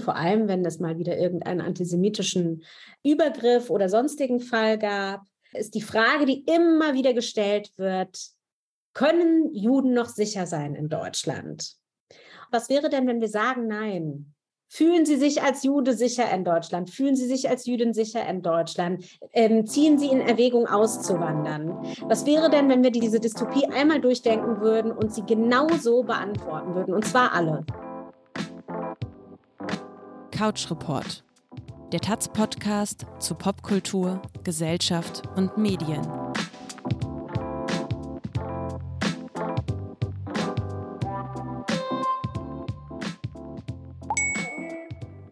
vor allem wenn es mal wieder irgendeinen antisemitischen Übergriff oder sonstigen Fall gab, ist die Frage, die immer wieder gestellt wird, können Juden noch sicher sein in Deutschland? Was wäre denn, wenn wir sagen Nein? Fühlen Sie sich als Jude sicher in Deutschland? Fühlen Sie sich als Jüdin sicher in Deutschland? Ähm, ziehen Sie in Erwägung auszuwandern? Was wäre denn, wenn wir diese Dystopie einmal durchdenken würden und sie genau so beantworten würden? Und zwar alle. Couch Report. Der Taz-Podcast zu Popkultur, Gesellschaft und Medien.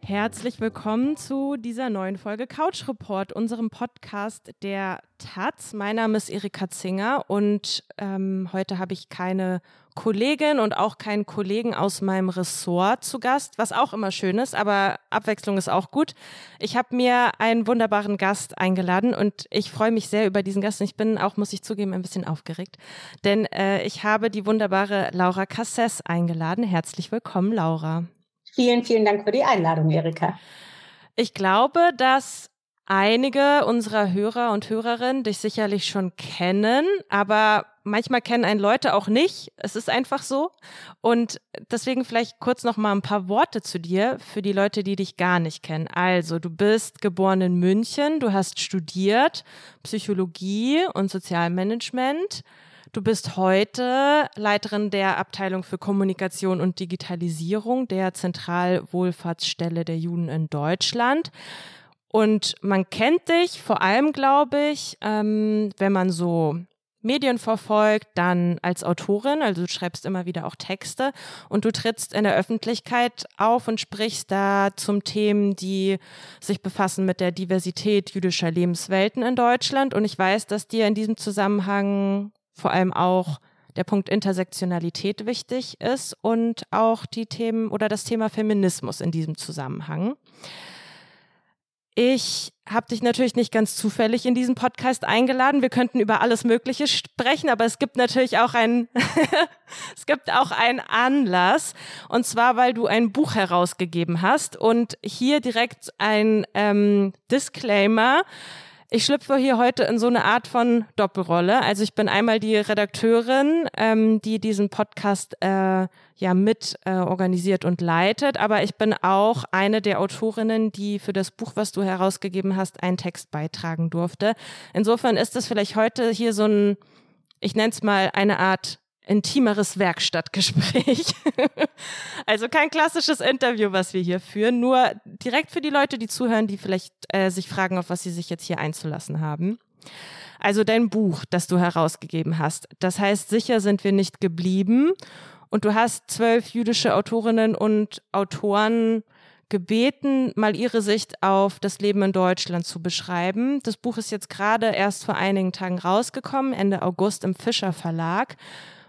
Herzlich willkommen zu dieser neuen Folge Couch Report, unserem Podcast der Taz. Mein Name ist Erika Zinger und ähm, heute habe ich keine Kollegin und auch keinen Kollegen aus meinem Ressort zu Gast, was auch immer schön ist, aber Abwechslung ist auch gut. Ich habe mir einen wunderbaren Gast eingeladen und ich freue mich sehr über diesen Gast und ich bin auch, muss ich zugeben, ein bisschen aufgeregt, denn äh, ich habe die wunderbare Laura Casses eingeladen. Herzlich willkommen, Laura. Vielen, vielen Dank für die Einladung, Erika. Ich glaube, dass einige unserer Hörer und Hörerinnen dich sicherlich schon kennen, aber manchmal kennen einen Leute auch nicht. Es ist einfach so. Und deswegen vielleicht kurz noch mal ein paar Worte zu dir für die Leute, die dich gar nicht kennen. Also, du bist geboren in München, du hast studiert Psychologie und Sozialmanagement. Du bist heute Leiterin der Abteilung für Kommunikation und Digitalisierung der Zentralwohlfahrtsstelle der Juden in Deutschland. Und man kennt dich vor allem, glaube ich, ähm, wenn man so Medien verfolgt, dann als Autorin, also du schreibst immer wieder auch Texte und du trittst in der Öffentlichkeit auf und sprichst da zum Themen, die sich befassen mit der Diversität jüdischer Lebenswelten in Deutschland. Und ich weiß, dass dir in diesem Zusammenhang vor allem auch der Punkt Intersektionalität wichtig ist und auch die Themen oder das Thema Feminismus in diesem Zusammenhang. Ich habe dich natürlich nicht ganz zufällig in diesen Podcast eingeladen. Wir könnten über alles Mögliche sprechen, aber es gibt natürlich auch einen, es gibt auch einen Anlass. Und zwar, weil du ein Buch herausgegeben hast und hier direkt ein ähm, Disclaimer. Ich schlüpfe hier heute in so eine Art von Doppelrolle. Also ich bin einmal die Redakteurin, ähm, die diesen Podcast äh, ja mit äh, organisiert und leitet, aber ich bin auch eine der Autorinnen, die für das Buch, was du herausgegeben hast, einen Text beitragen durfte. Insofern ist es vielleicht heute hier so ein, ich nenne es mal eine Art intimeres Werkstattgespräch. also kein klassisches Interview, was wir hier führen, nur direkt für die Leute, die zuhören, die vielleicht äh, sich fragen, auf was sie sich jetzt hier einzulassen haben. Also dein Buch, das du herausgegeben hast, das heißt, sicher sind wir nicht geblieben. Und du hast zwölf jüdische Autorinnen und Autoren gebeten, mal ihre Sicht auf das Leben in Deutschland zu beschreiben. Das Buch ist jetzt gerade erst vor einigen Tagen rausgekommen, Ende August im Fischer Verlag.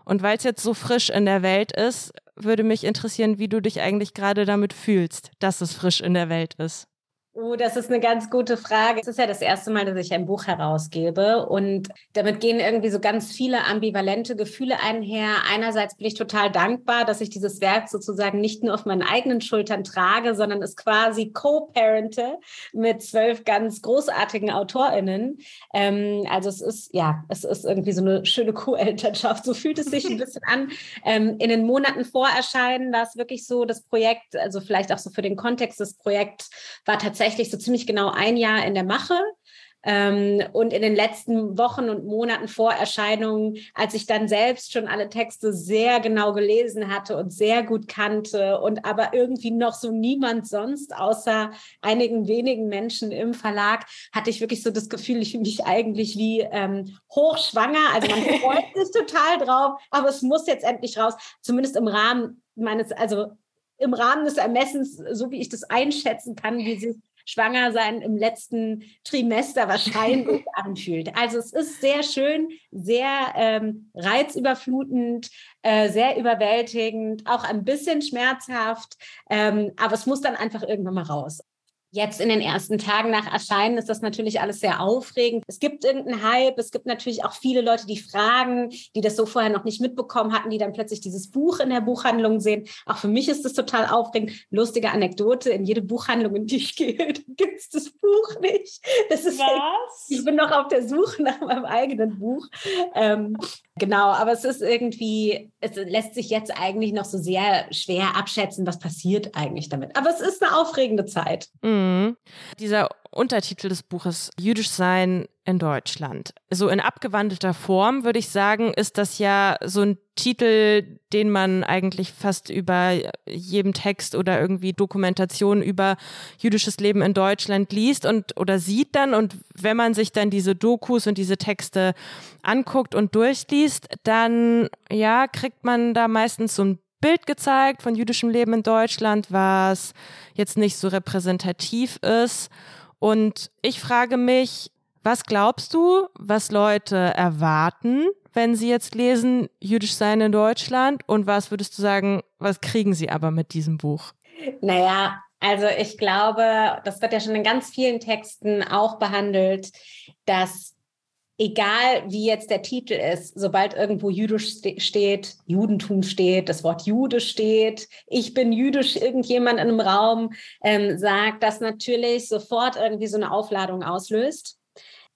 Und weil es jetzt so frisch in der Welt ist, würde mich interessieren, wie du dich eigentlich gerade damit fühlst, dass es frisch in der Welt ist. Oh, das ist eine ganz gute Frage. Es ist ja das erste Mal, dass ich ein Buch herausgebe und damit gehen irgendwie so ganz viele ambivalente Gefühle einher. Einerseits bin ich total dankbar, dass ich dieses Werk sozusagen nicht nur auf meinen eigenen Schultern trage, sondern es quasi co-parente mit zwölf ganz großartigen AutorInnen. Ähm, also es ist, ja, es ist irgendwie so eine schöne Co-Elternschaft. So fühlt es sich ein bisschen an. Ähm, in den Monaten vor Erscheinen war es wirklich so, das Projekt, also vielleicht auch so für den Kontext des Projekts, war tatsächlich tatsächlich so ziemlich genau ein Jahr in der Mache. Ähm, und in den letzten Wochen und Monaten vor Erscheinung, als ich dann selbst schon alle Texte sehr genau gelesen hatte und sehr gut kannte und aber irgendwie noch so niemand sonst außer einigen wenigen Menschen im Verlag, hatte ich wirklich so das Gefühl, ich fühle mich eigentlich wie ähm, hochschwanger. Also man freut sich total drauf, aber es muss jetzt endlich raus, zumindest im Rahmen meines, also im Rahmen des Ermessens, so wie ich das einschätzen kann, wie sich schwanger sein im letzten Trimester wahrscheinlich anfühlt. Also es ist sehr schön, sehr ähm, reizüberflutend, äh, sehr überwältigend, auch ein bisschen schmerzhaft, ähm, aber es muss dann einfach irgendwann mal raus. Jetzt in den ersten Tagen nach Erscheinen ist das natürlich alles sehr aufregend. Es gibt irgendeinen Hype. Es gibt natürlich auch viele Leute, die fragen, die das so vorher noch nicht mitbekommen hatten, die dann plötzlich dieses Buch in der Buchhandlung sehen. Auch für mich ist das total aufregend. Lustige Anekdote. In jede Buchhandlung, in die ich gehe, gibt es das Buch nicht. Das ist Was? Ich bin noch auf der Suche nach meinem eigenen Buch. Ähm, genau, aber es ist irgendwie, es lässt sich jetzt eigentlich noch so sehr schwer abschätzen, was passiert eigentlich damit. Aber es ist eine aufregende Zeit. Mhm. Dieser Untertitel des Buches Jüdisch sein in Deutschland. So in abgewandelter Form würde ich sagen, ist das ja so ein Titel, den man eigentlich fast über jedem Text oder irgendwie Dokumentation über jüdisches Leben in Deutschland liest und oder sieht dann und wenn man sich dann diese Dokus und diese Texte anguckt und durchliest, dann ja, kriegt man da meistens so ein Bild gezeigt von jüdischem Leben in Deutschland, was jetzt nicht so repräsentativ ist. Und ich frage mich, was glaubst du, was Leute erwarten, wenn sie jetzt lesen, jüdisch sein in Deutschland? Und was würdest du sagen, was kriegen sie aber mit diesem Buch? Naja, also ich glaube, das wird ja schon in ganz vielen Texten auch behandelt, dass egal wie jetzt der Titel ist, sobald irgendwo jüdisch steht, Judentum steht, das Wort Jude steht, ich bin jüdisch, irgendjemand in einem Raum ähm, sagt, das natürlich sofort irgendwie so eine Aufladung auslöst.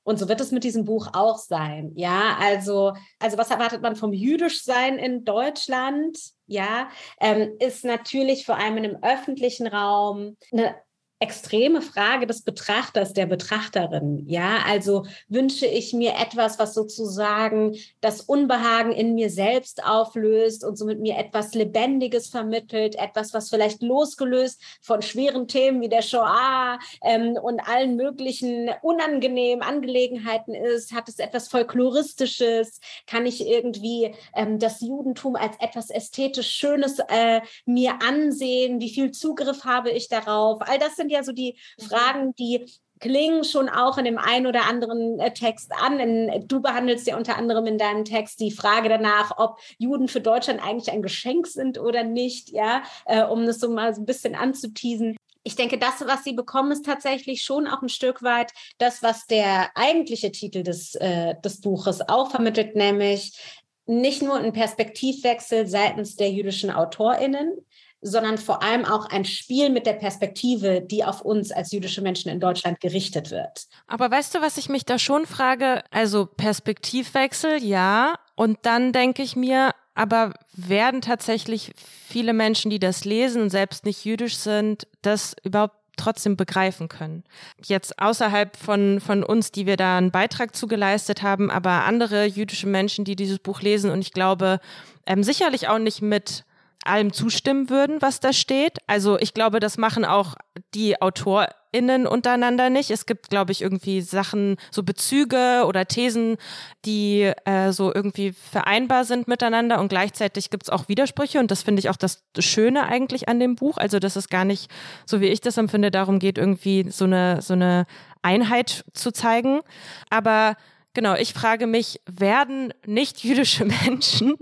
Und so wird es mit diesem Buch auch sein. Ja, also, also was erwartet man vom Jüdischsein in Deutschland? Ja, ähm, ist natürlich vor allem in einem öffentlichen Raum eine extreme Frage des Betrachters, der Betrachterin. Ja, also wünsche ich mir etwas, was sozusagen das Unbehagen in mir selbst auflöst und somit mir etwas Lebendiges vermittelt, etwas, was vielleicht losgelöst von schweren Themen wie der Shoah ähm, und allen möglichen unangenehmen Angelegenheiten ist. Hat es etwas Folkloristisches? Kann ich irgendwie ähm, das Judentum als etwas ästhetisch Schönes äh, mir ansehen? Wie viel Zugriff habe ich darauf? All das sind ja so die mhm. Fragen, die klingen schon auch in dem einen oder anderen äh, Text an. In, du behandelst ja unter anderem in deinem Text die Frage danach, ob Juden für Deutschland eigentlich ein Geschenk sind oder nicht, ja, äh, um das so mal so ein bisschen anzuteasen. Ich denke, das, was sie bekommen, ist tatsächlich schon auch ein Stück weit das, was der eigentliche Titel des, äh, des Buches auch vermittelt, nämlich nicht nur ein Perspektivwechsel seitens der jüdischen AutorInnen, sondern vor allem auch ein Spiel mit der Perspektive, die auf uns als jüdische Menschen in Deutschland gerichtet wird. Aber weißt du, was ich mich da schon frage? Also Perspektivwechsel, ja. Und dann denke ich mir, aber werden tatsächlich viele Menschen, die das lesen und selbst nicht jüdisch sind, das überhaupt trotzdem begreifen können. Jetzt außerhalb von, von uns, die wir da einen Beitrag zugeleistet haben, aber andere jüdische Menschen, die dieses Buch lesen und ich glaube, ähm, sicherlich auch nicht mit allem zustimmen würden, was da steht. Also ich glaube, das machen auch die AutorInnen untereinander nicht. Es gibt, glaube ich, irgendwie Sachen, so Bezüge oder Thesen, die äh, so irgendwie vereinbar sind miteinander und gleichzeitig gibt es auch Widersprüche und das finde ich auch das Schöne eigentlich an dem Buch. Also, dass es gar nicht, so wie ich das empfinde, darum geht, irgendwie so eine, so eine Einheit zu zeigen. Aber Genau, ich frage mich, werden nicht-jüdische Menschen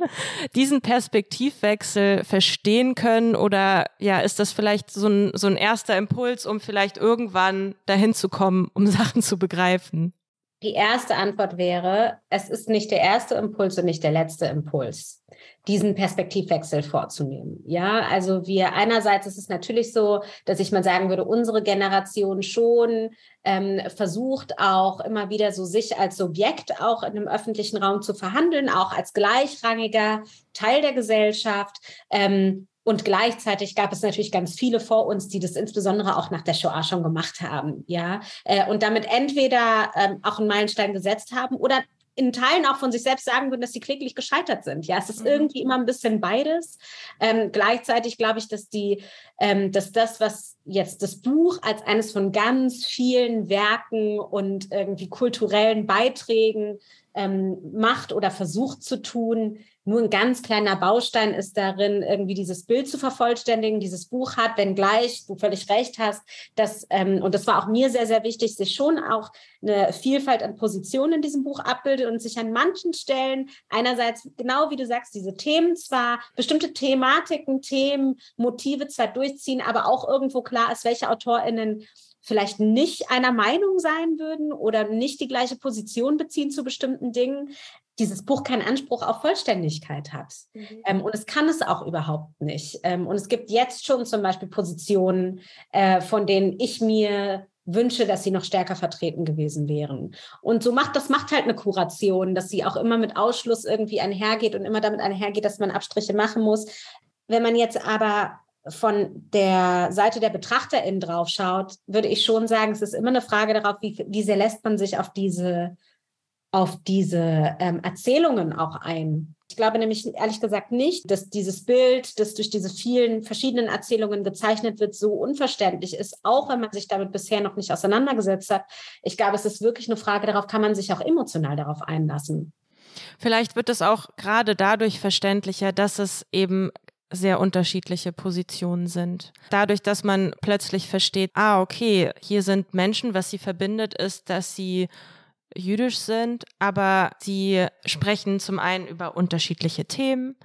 diesen Perspektivwechsel verstehen können oder ja, ist das vielleicht so ein, so ein erster Impuls, um vielleicht irgendwann dahin zu kommen, um Sachen zu begreifen? Die erste Antwort wäre, es ist nicht der erste Impuls und nicht der letzte Impuls, diesen Perspektivwechsel vorzunehmen. Ja, also wir einerseits ist es natürlich so, dass ich mal sagen würde, unsere Generation schon ähm, versucht auch immer wieder so sich als Subjekt auch in einem öffentlichen Raum zu verhandeln, auch als gleichrangiger Teil der Gesellschaft. Ähm, und gleichzeitig gab es natürlich ganz viele vor uns, die das insbesondere auch nach der Shoah schon gemacht haben, ja, äh, und damit entweder ähm, auch einen Meilenstein gesetzt haben oder in Teilen auch von sich selbst sagen würden, dass sie kläglich gescheitert sind. Ja, es ist mhm. irgendwie immer ein bisschen beides. Ähm, gleichzeitig glaube ich, dass die, ähm, dass das, was jetzt das Buch als eines von ganz vielen Werken und irgendwie kulturellen Beiträgen ähm, macht oder versucht zu tun, nur ein ganz kleiner Baustein ist darin, irgendwie dieses Bild zu vervollständigen, dieses Buch hat, wenngleich du völlig recht hast, dass, ähm, und das war auch mir sehr, sehr wichtig, sich schon auch eine Vielfalt an Positionen in diesem Buch abbildet und sich an manchen Stellen einerseits, genau wie du sagst, diese Themen zwar, bestimmte Thematiken, Themen, Motive zwar durchziehen, aber auch irgendwo klar ist, welche AutorInnen vielleicht nicht einer Meinung sein würden oder nicht die gleiche Position beziehen zu bestimmten Dingen, dieses Buch keinen Anspruch auf Vollständigkeit hat. Mhm. Ähm, und es kann es auch überhaupt nicht. Ähm, und es gibt jetzt schon zum Beispiel Positionen, äh, von denen ich mir wünsche, dass sie noch stärker vertreten gewesen wären. Und so macht das macht halt eine Kuration, dass sie auch immer mit Ausschluss irgendwie einhergeht und immer damit einhergeht, dass man Abstriche machen muss. Wenn man jetzt aber von der Seite der BetrachterInnen drauf schaut, würde ich schon sagen, es ist immer eine Frage darauf, wie, wie sehr lässt man sich auf diese, auf diese ähm, Erzählungen auch ein. Ich glaube nämlich ehrlich gesagt nicht, dass dieses Bild, das durch diese vielen verschiedenen Erzählungen gezeichnet wird, so unverständlich ist, auch wenn man sich damit bisher noch nicht auseinandergesetzt hat. Ich glaube, es ist wirklich eine Frage darauf, kann man sich auch emotional darauf einlassen. Vielleicht wird es auch gerade dadurch verständlicher, dass es eben sehr unterschiedliche Positionen sind. Dadurch, dass man plötzlich versteht, ah, okay, hier sind Menschen, was sie verbindet, ist, dass sie jüdisch sind, aber sie sprechen zum einen über unterschiedliche Themen,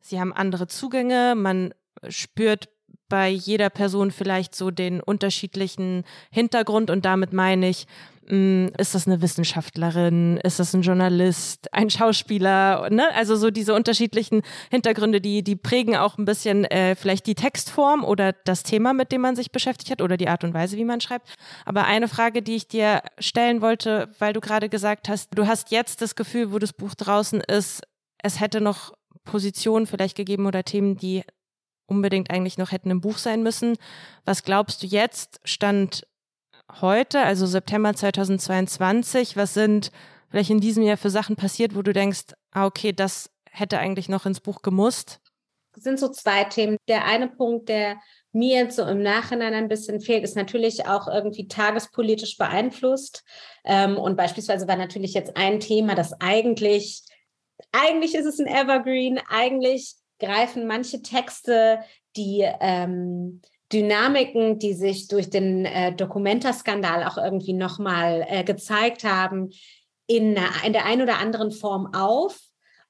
sie haben andere Zugänge, man spürt bei jeder Person vielleicht so den unterschiedlichen Hintergrund und damit meine ich, ist das eine Wissenschaftlerin, ist das ein Journalist, ein Schauspieler, ne? Also so diese unterschiedlichen Hintergründe, die, die prägen auch ein bisschen äh, vielleicht die Textform oder das Thema, mit dem man sich beschäftigt hat oder die Art und Weise, wie man schreibt. Aber eine Frage, die ich dir stellen wollte, weil du gerade gesagt hast, du hast jetzt das Gefühl, wo das Buch draußen ist, es hätte noch Positionen vielleicht gegeben oder Themen, die unbedingt eigentlich noch hätten im Buch sein müssen. Was glaubst du jetzt, stand heute, also September 2022, was sind vielleicht in diesem Jahr für Sachen passiert, wo du denkst, ah, okay, das hätte eigentlich noch ins Buch gemusst? Es sind so zwei Themen. Der eine Punkt, der mir jetzt so im Nachhinein ein bisschen fehlt, ist natürlich auch irgendwie tagespolitisch beeinflusst. Ähm, und beispielsweise war natürlich jetzt ein Thema, das eigentlich, eigentlich ist es ein Evergreen, eigentlich greifen manche Texte, die ähm, Dynamiken, die sich durch den äh, Documenta-Skandal auch irgendwie nochmal äh, gezeigt haben, in, in der einen oder anderen Form auf.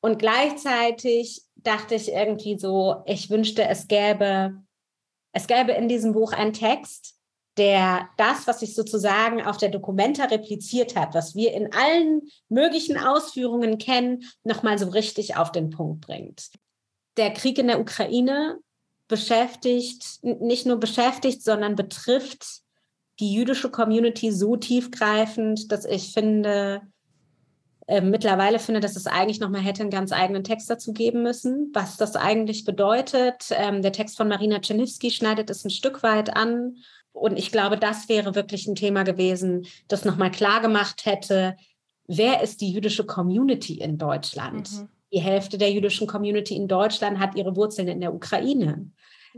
Und gleichzeitig dachte ich irgendwie so, ich wünschte, es gäbe, es gäbe in diesem Buch einen Text, der das, was sich sozusagen auf der Documenta repliziert hat, was wir in allen möglichen Ausführungen kennen, nochmal so richtig auf den Punkt bringt. Der Krieg in der Ukraine beschäftigt, nicht nur beschäftigt, sondern betrifft die jüdische Community so tiefgreifend, dass ich finde, äh, mittlerweile finde, dass es eigentlich nochmal hätte einen ganz eigenen Text dazu geben müssen, was das eigentlich bedeutet. Ähm, der Text von Marina Czerniewski schneidet es ein Stück weit an. Und ich glaube, das wäre wirklich ein Thema gewesen, das nochmal klar gemacht hätte, wer ist die jüdische Community in Deutschland? Mhm. Die Hälfte der jüdischen Community in Deutschland hat ihre Wurzeln in der Ukraine.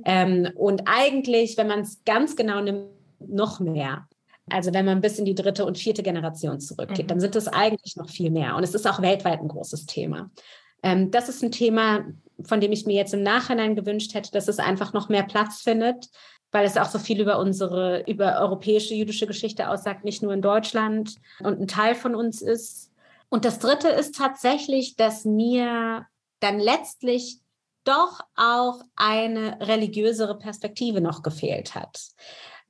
Ähm, und eigentlich, wenn man es ganz genau nimmt, noch mehr. Also wenn man bis in die dritte und vierte Generation zurückgeht, mhm. dann sind es eigentlich noch viel mehr. Und es ist auch weltweit ein großes Thema. Ähm, das ist ein Thema, von dem ich mir jetzt im Nachhinein gewünscht hätte, dass es einfach noch mehr Platz findet, weil es auch so viel über unsere, über europäische jüdische Geschichte aussagt, nicht nur in Deutschland und ein Teil von uns ist. Und das Dritte ist tatsächlich, dass mir dann letztlich doch auch eine religiösere Perspektive noch gefehlt hat.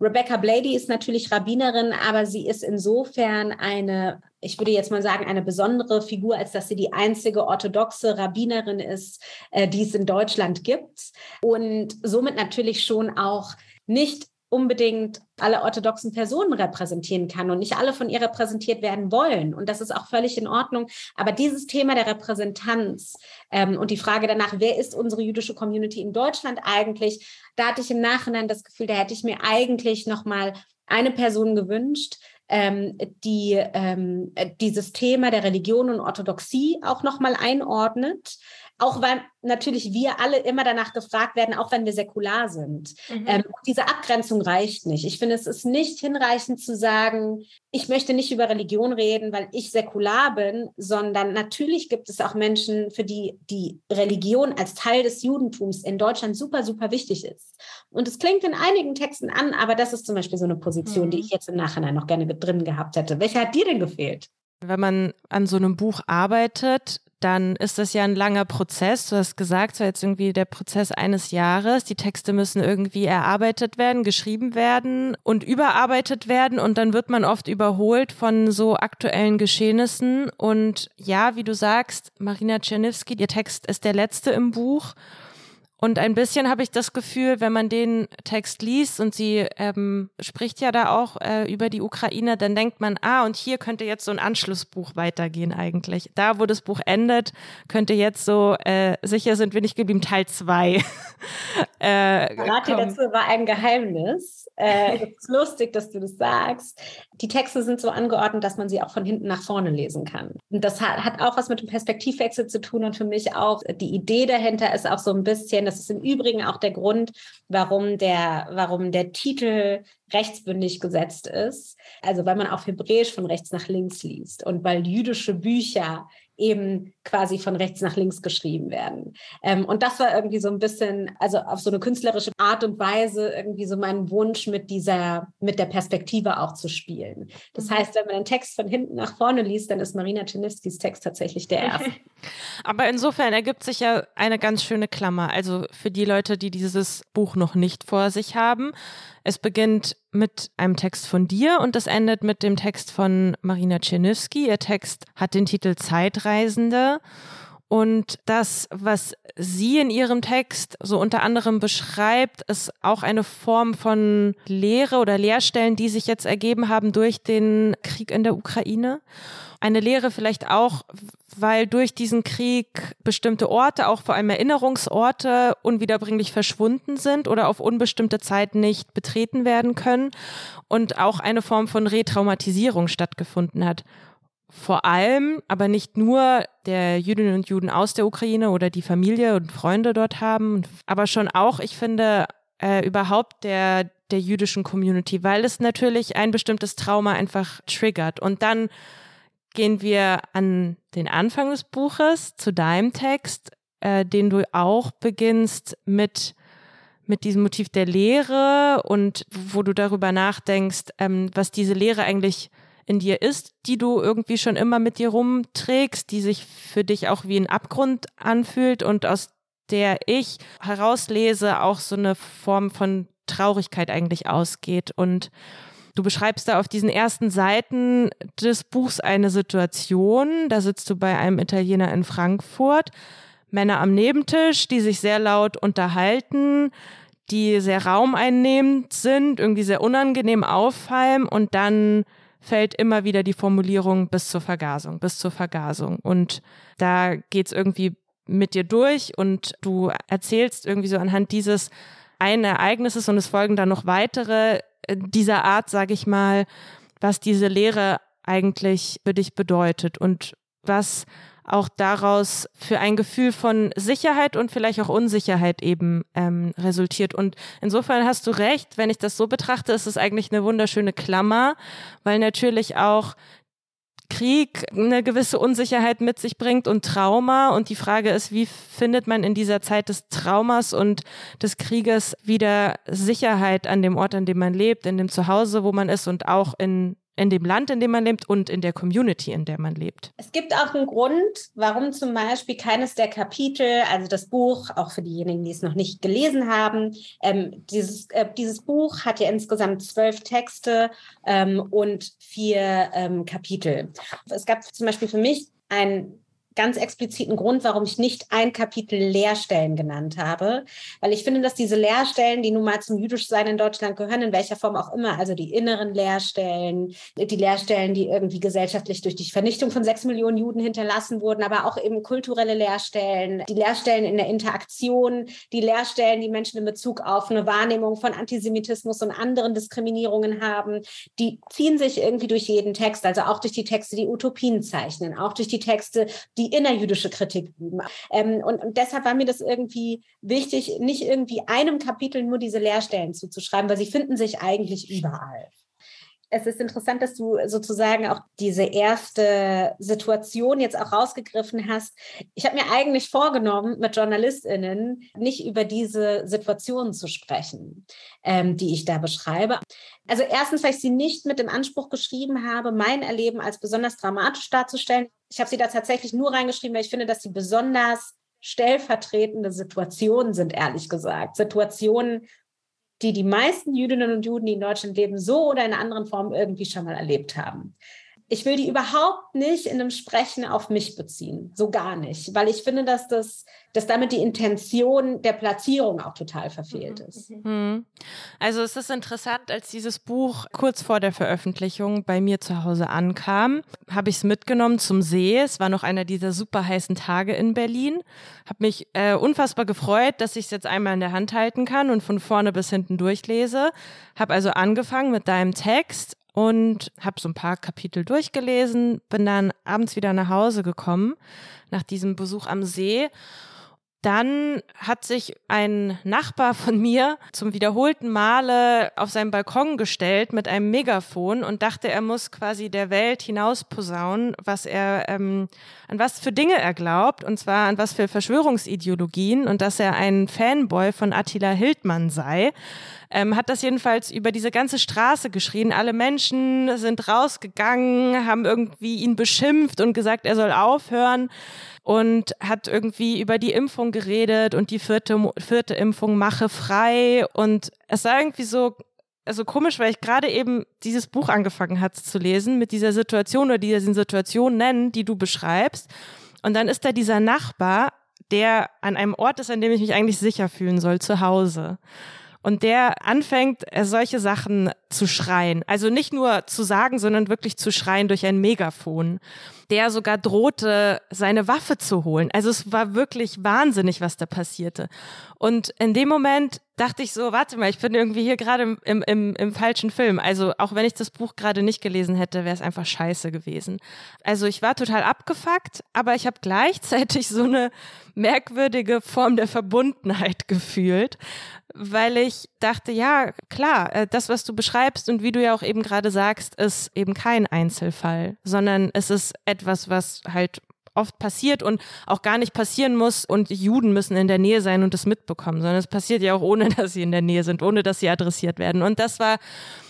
Rebecca Blady ist natürlich Rabbinerin, aber sie ist insofern eine, ich würde jetzt mal sagen, eine besondere Figur, als dass sie die einzige orthodoxe Rabbinerin ist, äh, die es in Deutschland gibt und somit natürlich schon auch nicht unbedingt alle orthodoxen Personen repräsentieren kann und nicht alle von ihr repräsentiert werden wollen. Und das ist auch völlig in Ordnung. Aber dieses Thema der Repräsentanz ähm, und die Frage danach, wer ist unsere jüdische Community in Deutschland eigentlich, da hatte ich im Nachhinein das Gefühl, da hätte ich mir eigentlich noch mal eine Person gewünscht, ähm, die ähm, dieses Thema der Religion und Orthodoxie auch noch mal einordnet auch weil natürlich wir alle immer danach gefragt werden, auch wenn wir säkular sind. Mhm. Ähm, diese Abgrenzung reicht nicht. Ich finde, es ist nicht hinreichend zu sagen, ich möchte nicht über Religion reden, weil ich säkular bin, sondern natürlich gibt es auch Menschen, für die die Religion als Teil des Judentums in Deutschland super, super wichtig ist. Und es klingt in einigen Texten an, aber das ist zum Beispiel so eine Position, mhm. die ich jetzt im Nachhinein noch gerne drin gehabt hätte. Welche hat dir denn gefehlt? Wenn man an so einem Buch arbeitet, dann ist das ja ein langer Prozess. Du hast gesagt, so jetzt irgendwie der Prozess eines Jahres. Die Texte müssen irgendwie erarbeitet werden, geschrieben werden und überarbeitet werden und dann wird man oft überholt von so aktuellen Geschehnissen. Und ja, wie du sagst, Marina Czerniewski, ihr Text ist der letzte im Buch. Und ein bisschen habe ich das Gefühl, wenn man den Text liest und sie ähm, spricht ja da auch äh, über die Ukraine, dann denkt man, ah, und hier könnte jetzt so ein Anschlussbuch weitergehen eigentlich. Da, wo das Buch endet, könnte jetzt so, äh, sicher sind wir nicht geblieben, Teil zwei. äh, Rate dazu war ein Geheimnis. Äh, es ist lustig, dass du das sagst. Die Texte sind so angeordnet, dass man sie auch von hinten nach vorne lesen kann. Und das hat, hat auch was mit dem Perspektivwechsel zu tun und für mich auch die Idee dahinter ist auch so ein bisschen, das ist im Übrigen auch der Grund, warum der, warum der Titel rechtsbündig gesetzt ist. Also weil man auf Hebräisch von rechts nach links liest und weil jüdische Bücher eben quasi von rechts nach links geschrieben werden. Ähm, und das war irgendwie so ein bisschen, also auf so eine künstlerische Art und Weise irgendwie so mein Wunsch mit dieser, mit der Perspektive auch zu spielen. Das mhm. heißt, wenn man den Text von hinten nach vorne liest, dann ist Marina Czerniewskis Text tatsächlich der erste. Aber insofern ergibt sich ja eine ganz schöne Klammer. Also für die Leute, die dieses Buch noch nicht vor sich haben, es beginnt mit einem Text von dir und es endet mit dem Text von Marina Czerniewski. Ihr Text hat den Titel Zeitreisende. Und das, was sie in ihrem Text so unter anderem beschreibt, ist auch eine Form von Lehre oder Lehrstellen, die sich jetzt ergeben haben durch den Krieg in der Ukraine eine Lehre vielleicht auch, weil durch diesen Krieg bestimmte Orte, auch vor allem Erinnerungsorte, unwiederbringlich verschwunden sind oder auf unbestimmte Zeit nicht betreten werden können und auch eine Form von Retraumatisierung stattgefunden hat. Vor allem, aber nicht nur der Jüdinnen und Juden aus der Ukraine oder die Familie und Freunde dort haben, aber schon auch, ich finde, äh, überhaupt der, der jüdischen Community, weil es natürlich ein bestimmtes Trauma einfach triggert. Und dann gehen wir an den Anfang des Buches zu deinem Text, äh, den du auch beginnst mit mit diesem Motiv der Lehre und wo du darüber nachdenkst, ähm, was diese Lehre eigentlich in dir ist, die du irgendwie schon immer mit dir rumträgst, die sich für dich auch wie ein Abgrund anfühlt und aus der ich herauslese auch so eine Form von Traurigkeit eigentlich ausgeht und Du beschreibst da auf diesen ersten Seiten des Buchs eine Situation. Da sitzt du bei einem Italiener in Frankfurt. Männer am Nebentisch, die sich sehr laut unterhalten, die sehr raumeinnehmend sind, irgendwie sehr unangenehm auffallen und dann fällt immer wieder die Formulierung bis zur Vergasung, bis zur Vergasung. Und da geht's irgendwie mit dir durch und du erzählst irgendwie so anhand dieses einen Ereignisses und es folgen dann noch weitere dieser Art, sage ich mal, was diese Lehre eigentlich für dich bedeutet und was auch daraus für ein Gefühl von Sicherheit und vielleicht auch Unsicherheit eben ähm, resultiert. Und insofern hast du recht, wenn ich das so betrachte, ist es eigentlich eine wunderschöne Klammer, weil natürlich auch Krieg eine gewisse Unsicherheit mit sich bringt und Trauma. Und die Frage ist, wie findet man in dieser Zeit des Traumas und des Krieges wieder Sicherheit an dem Ort, an dem man lebt, in dem Zuhause, wo man ist und auch in in dem Land, in dem man lebt und in der Community, in der man lebt. Es gibt auch einen Grund, warum zum Beispiel keines der Kapitel, also das Buch, auch für diejenigen, die es noch nicht gelesen haben, ähm, dieses, äh, dieses Buch hat ja insgesamt zwölf Texte ähm, und vier ähm, Kapitel. Es gab zum Beispiel für mich ein ganz expliziten Grund, warum ich nicht ein Kapitel Lehrstellen genannt habe, weil ich finde, dass diese Lehrstellen, die nun mal zum Jüdischsein in Deutschland gehören, in welcher Form auch immer, also die inneren Lehrstellen, die Lehrstellen, die irgendwie gesellschaftlich durch die Vernichtung von sechs Millionen Juden hinterlassen wurden, aber auch eben kulturelle Lehrstellen, die Lehrstellen in der Interaktion, die Lehrstellen, die Menschen in Bezug auf eine Wahrnehmung von Antisemitismus und anderen Diskriminierungen haben, die ziehen sich irgendwie durch jeden Text, also auch durch die Texte, die Utopien zeichnen, auch durch die Texte, die die innerjüdische Kritik üben. Ähm, und, und deshalb war mir das irgendwie wichtig, nicht irgendwie einem Kapitel nur diese Lehrstellen zuzuschreiben, weil sie finden sich eigentlich überall. Es ist interessant, dass du sozusagen auch diese erste Situation jetzt auch rausgegriffen hast. Ich habe mir eigentlich vorgenommen, mit JournalistInnen nicht über diese Situationen zu sprechen, ähm, die ich da beschreibe. Also erstens, weil ich sie nicht mit dem Anspruch geschrieben habe, mein Erleben als besonders dramatisch darzustellen. Ich habe sie da tatsächlich nur reingeschrieben, weil ich finde, dass sie besonders stellvertretende Situationen sind, ehrlich gesagt. Situationen, die die meisten Jüdinnen und Juden, die in Deutschland leben, so oder in anderen Form irgendwie schon mal erlebt haben ich will die überhaupt nicht in einem Sprechen auf mich beziehen, so gar nicht, weil ich finde, dass das, dass damit die Intention der Platzierung auch total verfehlt mhm, ist. Mhm. Also es ist interessant, als dieses Buch kurz vor der Veröffentlichung bei mir zu Hause ankam, habe ich es mitgenommen zum See. Es war noch einer dieser super heißen Tage in Berlin. Habe mich äh, unfassbar gefreut, dass ich es jetzt einmal in der Hand halten kann und von vorne bis hinten durchlese. Habe also angefangen mit deinem Text und habe so ein paar Kapitel durchgelesen, bin dann abends wieder nach Hause gekommen nach diesem Besuch am See dann hat sich ein Nachbar von mir zum wiederholten Male auf seinen Balkon gestellt mit einem Megafon und dachte, er muss quasi der Welt hinaus posaunen, was er, ähm, an was für Dinge er glaubt, und zwar an was für Verschwörungsideologien und dass er ein Fanboy von Attila Hildmann sei. Ähm, hat das jedenfalls über diese ganze Straße geschrien. Alle Menschen sind rausgegangen, haben irgendwie ihn beschimpft und gesagt, er soll aufhören und hat irgendwie über die Impfung geredet und die vierte, vierte Impfung mache frei. Und es war irgendwie so, also komisch, weil ich gerade eben dieses Buch angefangen hatte zu lesen mit dieser Situation oder dieser Situation nennen, die du beschreibst. Und dann ist da dieser Nachbar, der an einem Ort ist, an dem ich mich eigentlich sicher fühlen soll, zu Hause und der anfängt, äh, solche Sachen zu schreien. Also nicht nur zu sagen, sondern wirklich zu schreien durch ein Megafon. Der sogar drohte, seine Waffe zu holen. Also es war wirklich wahnsinnig, was da passierte. Und in dem Moment dachte ich so, warte mal, ich bin irgendwie hier gerade im, im, im falschen Film. Also auch wenn ich das Buch gerade nicht gelesen hätte, wäre es einfach scheiße gewesen. Also ich war total abgefuckt, aber ich habe gleichzeitig so eine merkwürdige Form der Verbundenheit gefühlt, weil ich dachte, ja, klar, äh, das, was du beschreibst und wie du ja auch eben gerade sagst, ist eben kein Einzelfall, sondern es ist etwas, was halt oft passiert und auch gar nicht passieren muss und Juden müssen in der Nähe sein und das mitbekommen, sondern es passiert ja auch ohne, dass sie in der Nähe sind, ohne dass sie adressiert werden. Und das war,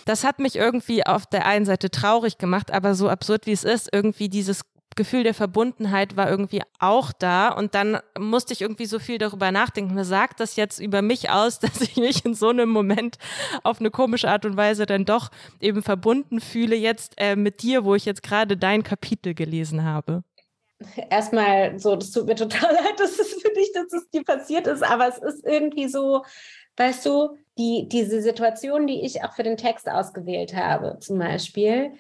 das hat mich irgendwie auf der einen Seite traurig gemacht, aber so absurd wie es ist, irgendwie dieses Gefühl der Verbundenheit war irgendwie auch da und dann musste ich irgendwie so viel darüber nachdenken. Mir sagt das jetzt über mich aus, dass ich mich in so einem Moment auf eine komische Art und Weise dann doch eben verbunden fühle jetzt äh, mit dir, wo ich jetzt gerade dein Kapitel gelesen habe. Erstmal so, das tut mir total leid, dass es für dich, dass es dir passiert ist, aber es ist irgendwie so, weißt du, die, diese Situation, die ich auch für den Text ausgewählt habe, zum Beispiel,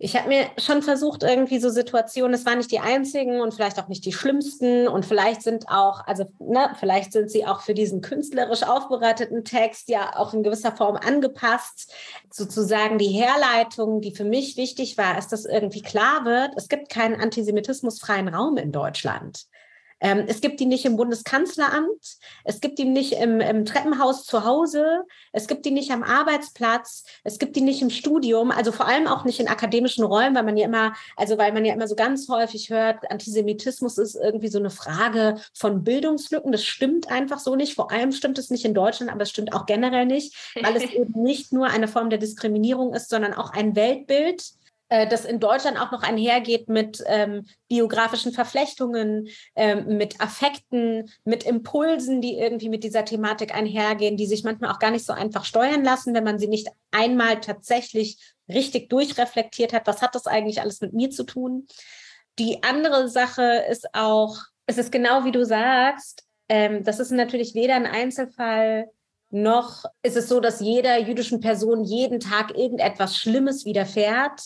ich habe mir schon versucht, irgendwie so Situationen, es waren nicht die einzigen und vielleicht auch nicht die schlimmsten und vielleicht sind auch, also ne, vielleicht sind sie auch für diesen künstlerisch aufbereiteten Text ja auch in gewisser Form angepasst. Sozusagen die Herleitung, die für mich wichtig war, ist, dass irgendwie klar wird, es gibt keinen antisemitismusfreien Raum in Deutschland. Ähm, es gibt die nicht im Bundeskanzleramt, es gibt die nicht im, im, Treppenhaus zu Hause, es gibt die nicht am Arbeitsplatz, es gibt die nicht im Studium, also vor allem auch nicht in akademischen Räumen, weil man ja immer, also weil man ja immer so ganz häufig hört, Antisemitismus ist irgendwie so eine Frage von Bildungslücken. Das stimmt einfach so nicht. Vor allem stimmt es nicht in Deutschland, aber es stimmt auch generell nicht, weil es eben nicht nur eine Form der Diskriminierung ist, sondern auch ein Weltbild, das in Deutschland auch noch einhergeht mit ähm, biografischen Verflechtungen, ähm, mit Affekten, mit Impulsen, die irgendwie mit dieser Thematik einhergehen, die sich manchmal auch gar nicht so einfach steuern lassen, wenn man sie nicht einmal tatsächlich richtig durchreflektiert hat. Was hat das eigentlich alles mit mir zu tun? Die andere Sache ist auch, es ist genau wie du sagst, ähm, das ist natürlich weder ein Einzelfall noch ist es so, dass jeder jüdischen Person jeden Tag irgendetwas Schlimmes widerfährt.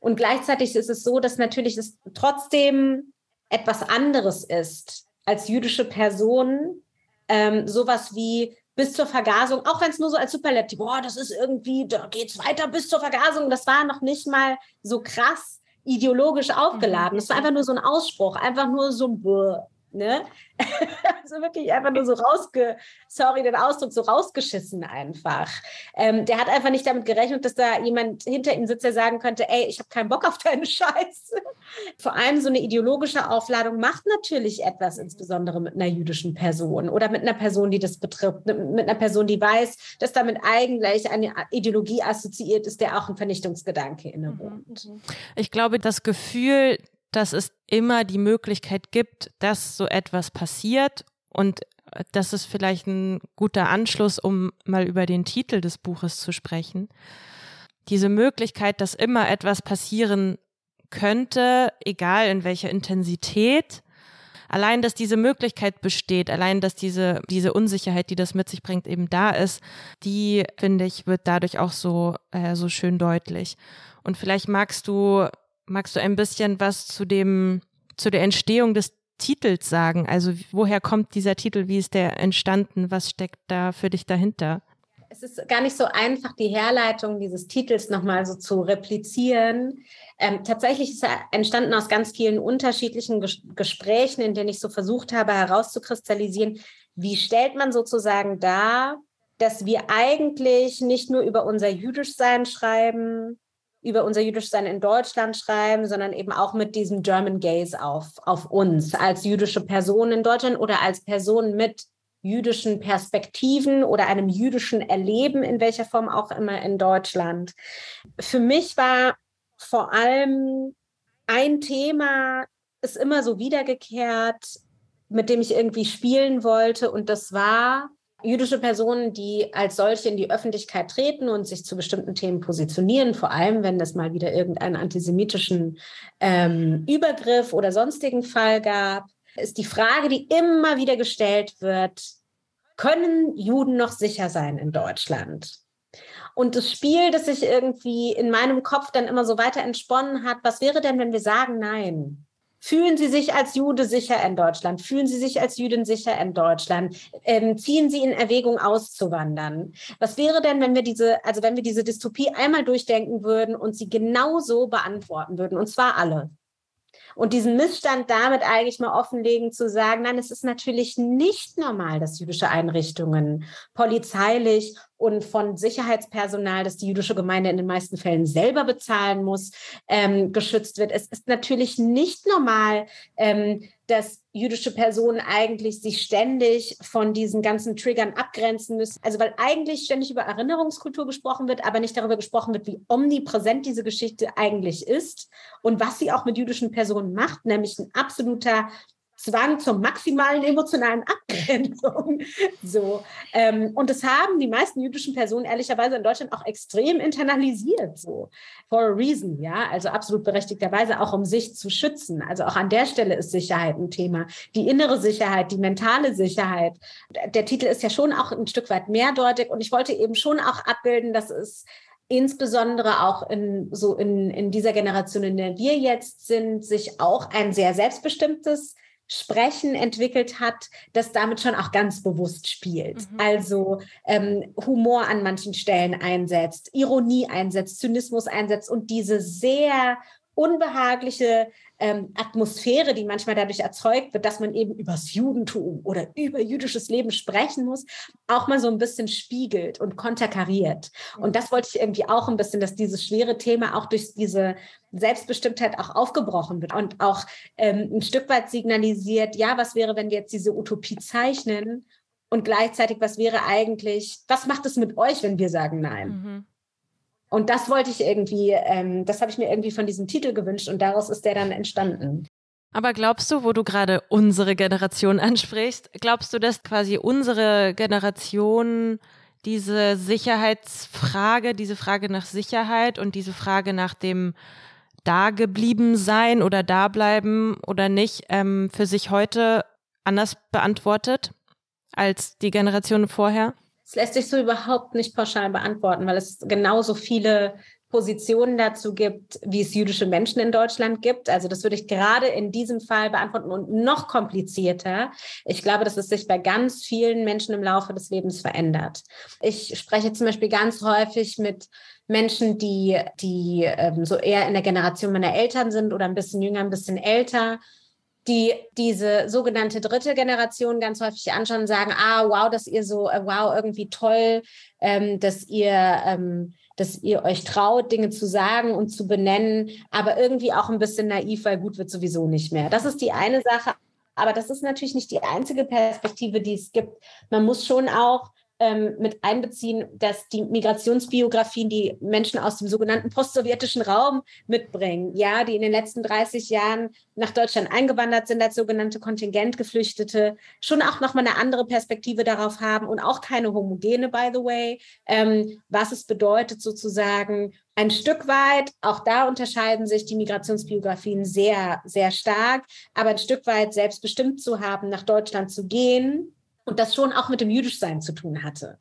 Und gleichzeitig ist es so, dass natürlich es trotzdem etwas anderes ist als jüdische Person. Ähm, sowas wie bis zur Vergasung, auch wenn es nur so als Superlativ, boah, das ist irgendwie, da geht es weiter bis zur Vergasung. Das war noch nicht mal so krass ideologisch aufgeladen. Es war einfach nur so ein Ausspruch, einfach nur so ein Buh. Ne? also wirklich einfach nur so rausge, sorry den Ausdruck, so rausgeschissen einfach. Ähm, der hat einfach nicht damit gerechnet, dass da jemand hinter ihm sitzt, der sagen könnte, ey, ich habe keinen Bock auf deine Scheiße. Vor allem so eine ideologische Aufladung macht natürlich etwas, insbesondere mit einer jüdischen Person oder mit einer Person, die das betrifft, mit einer Person, die weiß, dass damit eigentlich eine Ideologie assoziiert ist, der auch ein Vernichtungsgedanke innewohnt. Mhm, mhm. Ich glaube, das Gefühl, dass es immer die Möglichkeit gibt, dass so etwas passiert und äh, das ist vielleicht ein guter Anschluss, um mal über den Titel des Buches zu sprechen. Diese Möglichkeit, dass immer etwas passieren könnte, egal in welcher Intensität, allein, dass diese Möglichkeit besteht, allein, dass diese, diese Unsicherheit, die das mit sich bringt, eben da ist, die, finde ich, wird dadurch auch so, äh, so schön deutlich. Und vielleicht magst du Magst du ein bisschen was zu dem, zu der Entstehung des Titels sagen? Also woher kommt dieser Titel? Wie ist der entstanden? Was steckt da für dich dahinter? Es ist gar nicht so einfach, die Herleitung dieses Titels nochmal so zu replizieren. Ähm, tatsächlich ist er entstanden aus ganz vielen unterschiedlichen Ges Gesprächen, in denen ich so versucht habe herauszukristallisieren, wie stellt man sozusagen dar, dass wir eigentlich nicht nur über unser Jüdischsein schreiben, über unser Jüdischsein in Deutschland schreiben, sondern eben auch mit diesem German Gaze auf, auf uns als jüdische Person in Deutschland oder als Person mit jüdischen Perspektiven oder einem jüdischen Erleben, in welcher Form auch immer in Deutschland. Für mich war vor allem ein Thema, ist immer so wiedergekehrt, mit dem ich irgendwie spielen wollte, und das war jüdische Personen, die als solche in die Öffentlichkeit treten und sich zu bestimmten Themen positionieren, vor allem wenn es mal wieder irgendeinen antisemitischen ähm, Übergriff oder sonstigen Fall gab, ist die Frage, die immer wieder gestellt wird, können Juden noch sicher sein in Deutschland? Und das Spiel, das sich irgendwie in meinem Kopf dann immer so weiter entsponnen hat, was wäre denn, wenn wir sagen Nein? Fühlen Sie sich als Jude sicher in Deutschland? Fühlen Sie sich als Jüdin sicher in Deutschland? Ähm, ziehen Sie in Erwägung auszuwandern? Was wäre denn, wenn wir diese, also wenn wir diese Dystopie einmal durchdenken würden und sie genauso beantworten würden? Und zwar alle und diesen Missstand damit eigentlich mal offenlegen, zu sagen, nein, es ist natürlich nicht normal, dass jüdische Einrichtungen polizeilich und von Sicherheitspersonal, das die jüdische Gemeinde in den meisten Fällen selber bezahlen muss, ähm, geschützt wird. Es ist natürlich nicht normal, ähm, dass jüdische Personen eigentlich sich ständig von diesen ganzen Triggern abgrenzen müssen. Also weil eigentlich ständig über Erinnerungskultur gesprochen wird, aber nicht darüber gesprochen wird, wie omnipräsent diese Geschichte eigentlich ist und was sie auch mit jüdischen Personen macht, nämlich ein absoluter Zwang zur maximalen emotionalen Abgrenzung. So. Ähm, und das haben die meisten jüdischen Personen ehrlicherweise in Deutschland auch extrem internalisiert. So. For a reason, ja. Also absolut berechtigterweise auch um sich zu schützen. Also auch an der Stelle ist Sicherheit ein Thema. Die innere Sicherheit, die mentale Sicherheit. Der Titel ist ja schon auch ein Stück weit mehrdeutig und ich wollte eben schon auch abbilden, dass es insbesondere auch in so in, in dieser Generation, in der wir jetzt sind, sich auch ein sehr selbstbestimmtes Sprechen entwickelt hat, das damit schon auch ganz bewusst spielt. Mhm. Also ähm, Humor an manchen Stellen einsetzt, Ironie einsetzt, Zynismus einsetzt und diese sehr unbehagliche ähm, Atmosphäre, die manchmal dadurch erzeugt wird, dass man eben übers Judentum oder über jüdisches Leben sprechen muss, auch mal so ein bisschen spiegelt und konterkariert. Und das wollte ich irgendwie auch ein bisschen, dass dieses schwere Thema auch durch diese Selbstbestimmtheit auch aufgebrochen wird und auch ähm, ein Stück weit signalisiert, ja, was wäre, wenn wir jetzt diese Utopie zeichnen und gleichzeitig, was wäre eigentlich, was macht es mit euch, wenn wir sagen Nein? Mhm. Und das wollte ich irgendwie, ähm, das habe ich mir irgendwie von diesem Titel gewünscht und daraus ist der dann entstanden. Aber glaubst du, wo du gerade unsere Generation ansprichst, glaubst du, dass quasi unsere Generation diese Sicherheitsfrage, diese Frage nach Sicherheit und diese Frage nach dem dageblieben sein oder dableiben oder nicht ähm, für sich heute anders beantwortet als die Generation vorher? Es lässt sich so überhaupt nicht pauschal beantworten, weil es genauso viele Positionen dazu gibt, wie es jüdische Menschen in Deutschland gibt. Also das würde ich gerade in diesem Fall beantworten und noch komplizierter. Ich glaube, dass es sich bei ganz vielen Menschen im Laufe des Lebens verändert. Ich spreche zum Beispiel ganz häufig mit Menschen, die, die ähm, so eher in der Generation meiner Eltern sind oder ein bisschen jünger, ein bisschen älter die diese sogenannte dritte Generation ganz häufig anschauen und sagen, ah, wow, dass ihr so, äh, wow, irgendwie toll, ähm, dass ihr, ähm, dass ihr euch traut, Dinge zu sagen und zu benennen, aber irgendwie auch ein bisschen naiv, weil gut wird sowieso nicht mehr. Das ist die eine Sache. Aber das ist natürlich nicht die einzige Perspektive, die es gibt. Man muss schon auch ähm, mit einbeziehen, dass die Migrationsbiografien die Menschen aus dem sogenannten postsowjetischen Raum mitbringen, ja, die in den letzten 30 Jahren nach Deutschland eingewandert sind als sogenannte Kontingentgeflüchtete, schon auch nochmal eine andere Perspektive darauf haben und auch keine homogene, by the way, ähm, was es bedeutet sozusagen ein Stück weit, auch da unterscheiden sich die Migrationsbiografien sehr, sehr stark, aber ein Stück weit selbstbestimmt zu haben, nach Deutschland zu gehen und das schon auch mit dem Jüdischsein zu tun hatte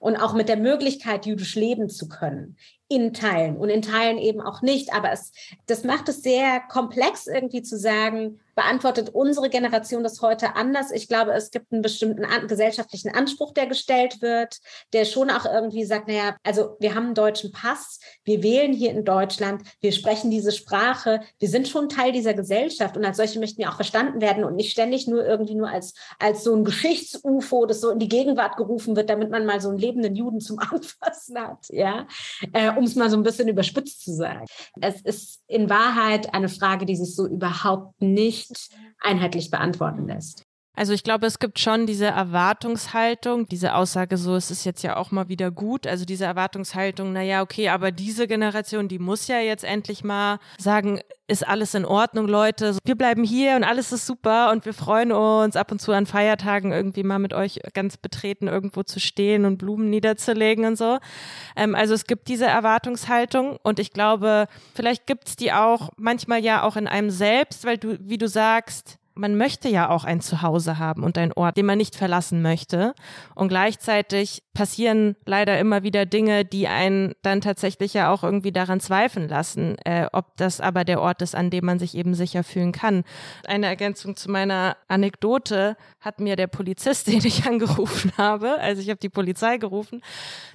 und auch mit der Möglichkeit, jüdisch leben zu können in Teilen und in Teilen eben auch nicht. Aber es, das macht es sehr komplex irgendwie zu sagen, beantwortet unsere Generation das heute anders. Ich glaube, es gibt einen bestimmten an, gesellschaftlichen Anspruch, der gestellt wird, der schon auch irgendwie sagt, naja, also wir haben einen deutschen Pass, wir wählen hier in Deutschland, wir sprechen diese Sprache, wir sind schon Teil dieser Gesellschaft und als solche möchten wir auch verstanden werden und nicht ständig nur irgendwie nur als, als so ein Geschichts-UFO, das so in die Gegenwart gerufen wird, damit man mal so einen lebenden Juden zum Anfassen hat, ja, äh, um es mal so ein bisschen überspitzt zu sagen. Es ist in Wahrheit eine Frage, die sich so überhaupt nicht einheitlich beantworten lässt. Also ich glaube, es gibt schon diese Erwartungshaltung, diese Aussage so, es ist jetzt ja auch mal wieder gut. Also diese Erwartungshaltung, naja, okay, aber diese Generation, die muss ja jetzt endlich mal sagen, ist alles in Ordnung, Leute. Wir bleiben hier und alles ist super und wir freuen uns ab und zu an Feiertagen irgendwie mal mit euch ganz betreten irgendwo zu stehen und Blumen niederzulegen und so. Ähm, also es gibt diese Erwartungshaltung und ich glaube, vielleicht gibt's die auch manchmal ja auch in einem selbst, weil du, wie du sagst, man möchte ja auch ein Zuhause haben und einen Ort, den man nicht verlassen möchte. Und gleichzeitig passieren leider immer wieder Dinge, die einen dann tatsächlich ja auch irgendwie daran zweifeln lassen, äh, ob das aber der Ort ist, an dem man sich eben sicher fühlen kann. Eine Ergänzung zu meiner Anekdote hat mir der Polizist, den ich angerufen habe, also ich habe die Polizei gerufen,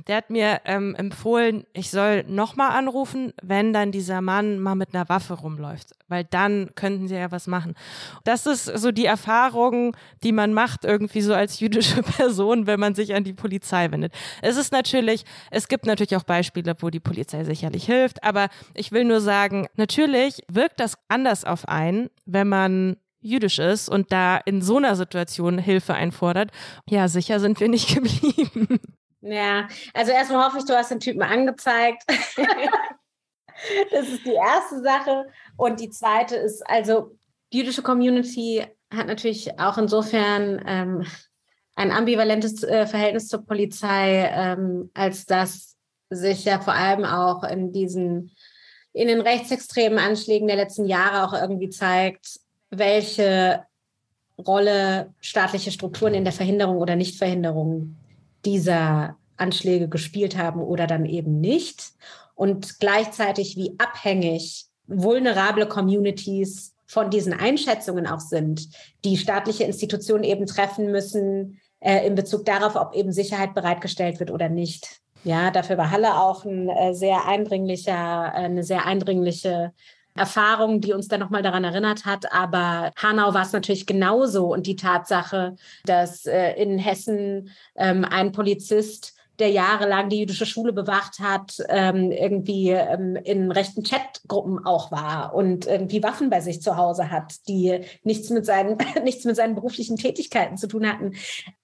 der hat mir ähm, empfohlen, ich soll nochmal anrufen, wenn dann dieser Mann mal mit einer Waffe rumläuft, weil dann könnten sie ja was machen. Das ist so die Erfahrung, die man macht irgendwie so als jüdische Person, wenn man sich an die Polizei wendet. Es ist natürlich, es gibt natürlich auch Beispiele, wo die Polizei sicherlich hilft, aber ich will nur sagen, natürlich wirkt das anders auf einen, wenn man jüdisch ist und da in so einer Situation Hilfe einfordert. Ja, sicher sind wir nicht geblieben. Ja, also erstmal hoffe ich, du hast den Typen angezeigt. das ist die erste Sache. Und die zweite ist, also die jüdische Community hat natürlich auch insofern ähm, ein ambivalentes äh, Verhältnis zur Polizei, ähm, als dass sich ja vor allem auch in diesen in den rechtsextremen Anschlägen der letzten Jahre auch irgendwie zeigt, welche Rolle staatliche Strukturen in der Verhinderung oder Nichtverhinderung dieser Anschläge gespielt haben oder dann eben nicht. Und gleichzeitig, wie abhängig vulnerable Communities von diesen Einschätzungen auch sind, die staatliche Institutionen eben treffen müssen äh, in Bezug darauf, ob eben Sicherheit bereitgestellt wird oder nicht. Ja, dafür war Halle auch ein äh, sehr eindringlicher, äh, eine sehr eindringliche Erfahrung, die uns dann nochmal daran erinnert hat. Aber Hanau war es natürlich genauso. Und die Tatsache, dass äh, in Hessen ähm, ein Polizist der jahrelang die jüdische Schule bewacht hat, ähm, irgendwie ähm, in rechten Chatgruppen auch war und irgendwie Waffen bei sich zu Hause hat, die nichts mit seinen, nichts mit seinen beruflichen Tätigkeiten zu tun hatten.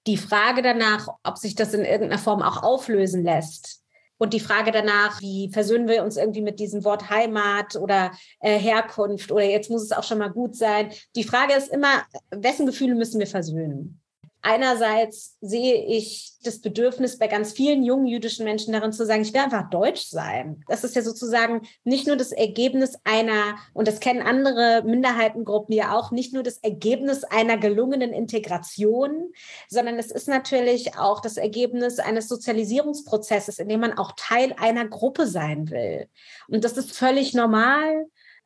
Die Frage danach, ob sich das in irgendeiner Form auch auflösen lässt, und die Frage danach, wie versöhnen wir uns irgendwie mit diesem Wort Heimat oder äh, Herkunft oder jetzt muss es auch schon mal gut sein. Die Frage ist immer, wessen Gefühle müssen wir versöhnen? Einerseits sehe ich das Bedürfnis bei ganz vielen jungen jüdischen Menschen darin zu sagen, ich will einfach deutsch sein. Das ist ja sozusagen nicht nur das Ergebnis einer, und das kennen andere Minderheitengruppen ja auch, nicht nur das Ergebnis einer gelungenen Integration, sondern es ist natürlich auch das Ergebnis eines Sozialisierungsprozesses, in dem man auch Teil einer Gruppe sein will. Und das ist völlig normal.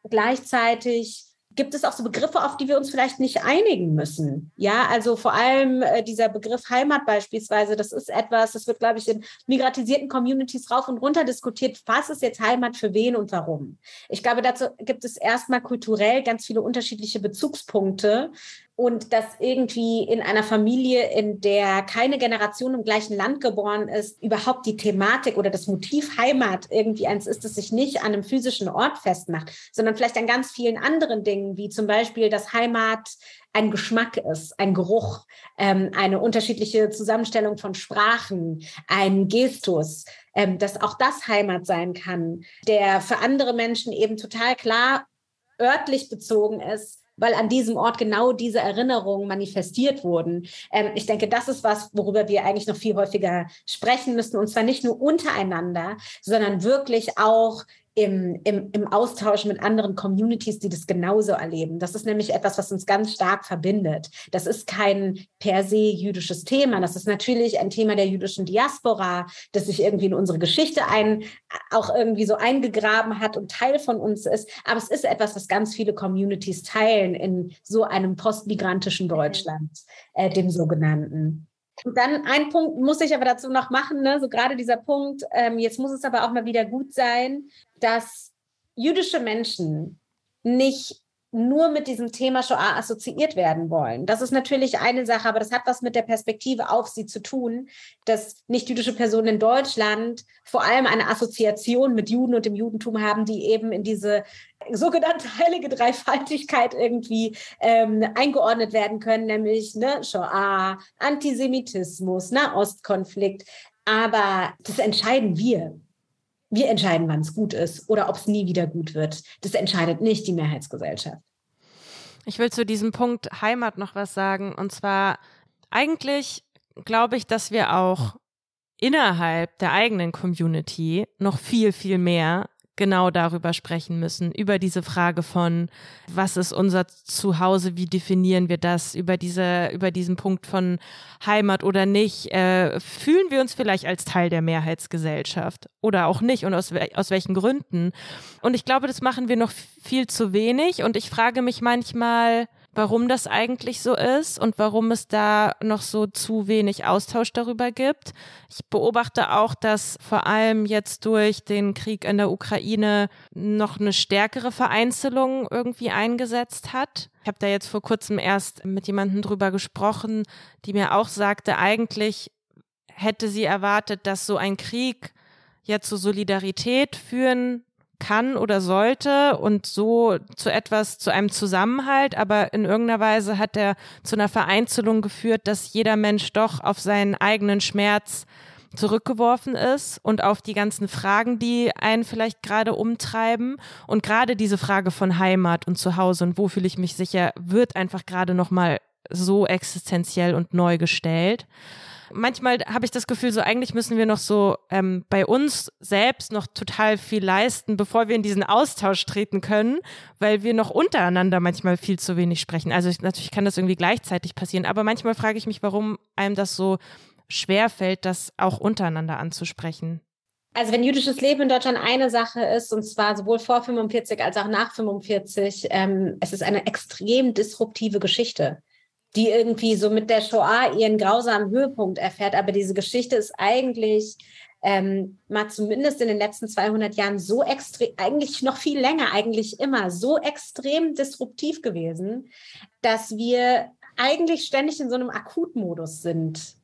Gleichzeitig gibt es auch so Begriffe, auf die wir uns vielleicht nicht einigen müssen. Ja, also vor allem äh, dieser Begriff Heimat beispielsweise, das ist etwas, das wird, glaube ich, in migratisierten Communities rauf und runter diskutiert. Was ist jetzt Heimat für wen und warum? Ich glaube, dazu gibt es erstmal kulturell ganz viele unterschiedliche Bezugspunkte und dass irgendwie in einer Familie, in der keine Generation im gleichen Land geboren ist, überhaupt die Thematik oder das Motiv Heimat irgendwie eins ist, das sich nicht an einem physischen Ort festmacht, sondern vielleicht an ganz vielen anderen Dingen, wie zum Beispiel, dass Heimat ein Geschmack ist, ein Geruch, ähm, eine unterschiedliche Zusammenstellung von Sprachen, ein Gestus, ähm, dass auch das Heimat sein kann, der für andere Menschen eben total klar örtlich bezogen ist weil an diesem Ort genau diese Erinnerungen manifestiert wurden. Ähm, ich denke, das ist was, worüber wir eigentlich noch viel häufiger sprechen müssen, und zwar nicht nur untereinander, sondern wirklich auch im, im, im Austausch mit anderen Communities, die das genauso erleben. Das ist nämlich etwas, was uns ganz stark verbindet. Das ist kein per se jüdisches Thema. Das ist natürlich ein Thema der jüdischen Diaspora, das sich irgendwie in unsere Geschichte ein, auch irgendwie so eingegraben hat und Teil von uns ist. Aber es ist etwas, was ganz viele Communities teilen in so einem postmigrantischen Deutschland, äh, dem sogenannten. Und dann ein Punkt muss ich aber dazu noch machen, ne? so gerade dieser Punkt, ähm, jetzt muss es aber auch mal wieder gut sein, dass jüdische Menschen nicht nur mit diesem Thema Shoah assoziiert werden wollen. Das ist natürlich eine Sache, aber das hat was mit der Perspektive auf sie zu tun, dass nicht-jüdische Personen in Deutschland vor allem eine Assoziation mit Juden und dem Judentum haben, die eben in diese sogenannte heilige Dreifaltigkeit irgendwie ähm, eingeordnet werden können, nämlich ne, Shoah, Antisemitismus, Nahostkonflikt. Aber das entscheiden wir. Wir entscheiden, wann es gut ist oder ob es nie wieder gut wird. Das entscheidet nicht die Mehrheitsgesellschaft. Ich will zu diesem Punkt Heimat noch was sagen. Und zwar, eigentlich glaube ich, dass wir auch innerhalb der eigenen Community noch viel, viel mehr genau darüber sprechen müssen, über diese Frage von, was ist unser Zuhause, wie definieren wir das, über diese, über diesen Punkt von Heimat oder nicht, äh, fühlen wir uns vielleicht als Teil der Mehrheitsgesellschaft oder auch nicht und aus, aus welchen Gründen. Und ich glaube, das machen wir noch viel zu wenig und ich frage mich manchmal, warum das eigentlich so ist und warum es da noch so zu wenig Austausch darüber gibt. Ich beobachte auch, dass vor allem jetzt durch den Krieg in der Ukraine noch eine stärkere Vereinzelung irgendwie eingesetzt hat. Ich habe da jetzt vor kurzem erst mit jemandem drüber gesprochen, die mir auch sagte, eigentlich hätte sie erwartet, dass so ein Krieg ja zu Solidarität führen kann oder sollte und so zu etwas, zu einem Zusammenhalt, aber in irgendeiner Weise hat er zu einer Vereinzelung geführt, dass jeder Mensch doch auf seinen eigenen Schmerz zurückgeworfen ist und auf die ganzen Fragen, die einen vielleicht gerade umtreiben. Und gerade diese Frage von Heimat und Zuhause und wo fühle ich mich sicher, wird einfach gerade nochmal so existenziell und neu gestellt manchmal habe ich das Gefühl, so eigentlich müssen wir noch so ähm, bei uns selbst noch total viel leisten, bevor wir in diesen Austausch treten können, weil wir noch untereinander manchmal viel zu wenig sprechen. Also ich, natürlich kann das irgendwie gleichzeitig passieren, aber manchmal frage ich mich, warum einem das so schwer fällt, das auch untereinander anzusprechen. Also wenn jüdisches Leben in Deutschland eine Sache ist, und zwar sowohl vor 45 als auch nach 45, ähm, es ist eine extrem disruptive Geschichte die irgendwie so mit der Shoah ihren grausamen Höhepunkt erfährt. Aber diese Geschichte ist eigentlich ähm, mal zumindest in den letzten 200 Jahren so extrem, eigentlich noch viel länger, eigentlich immer so extrem disruptiv gewesen, dass wir eigentlich ständig in so einem Akutmodus sind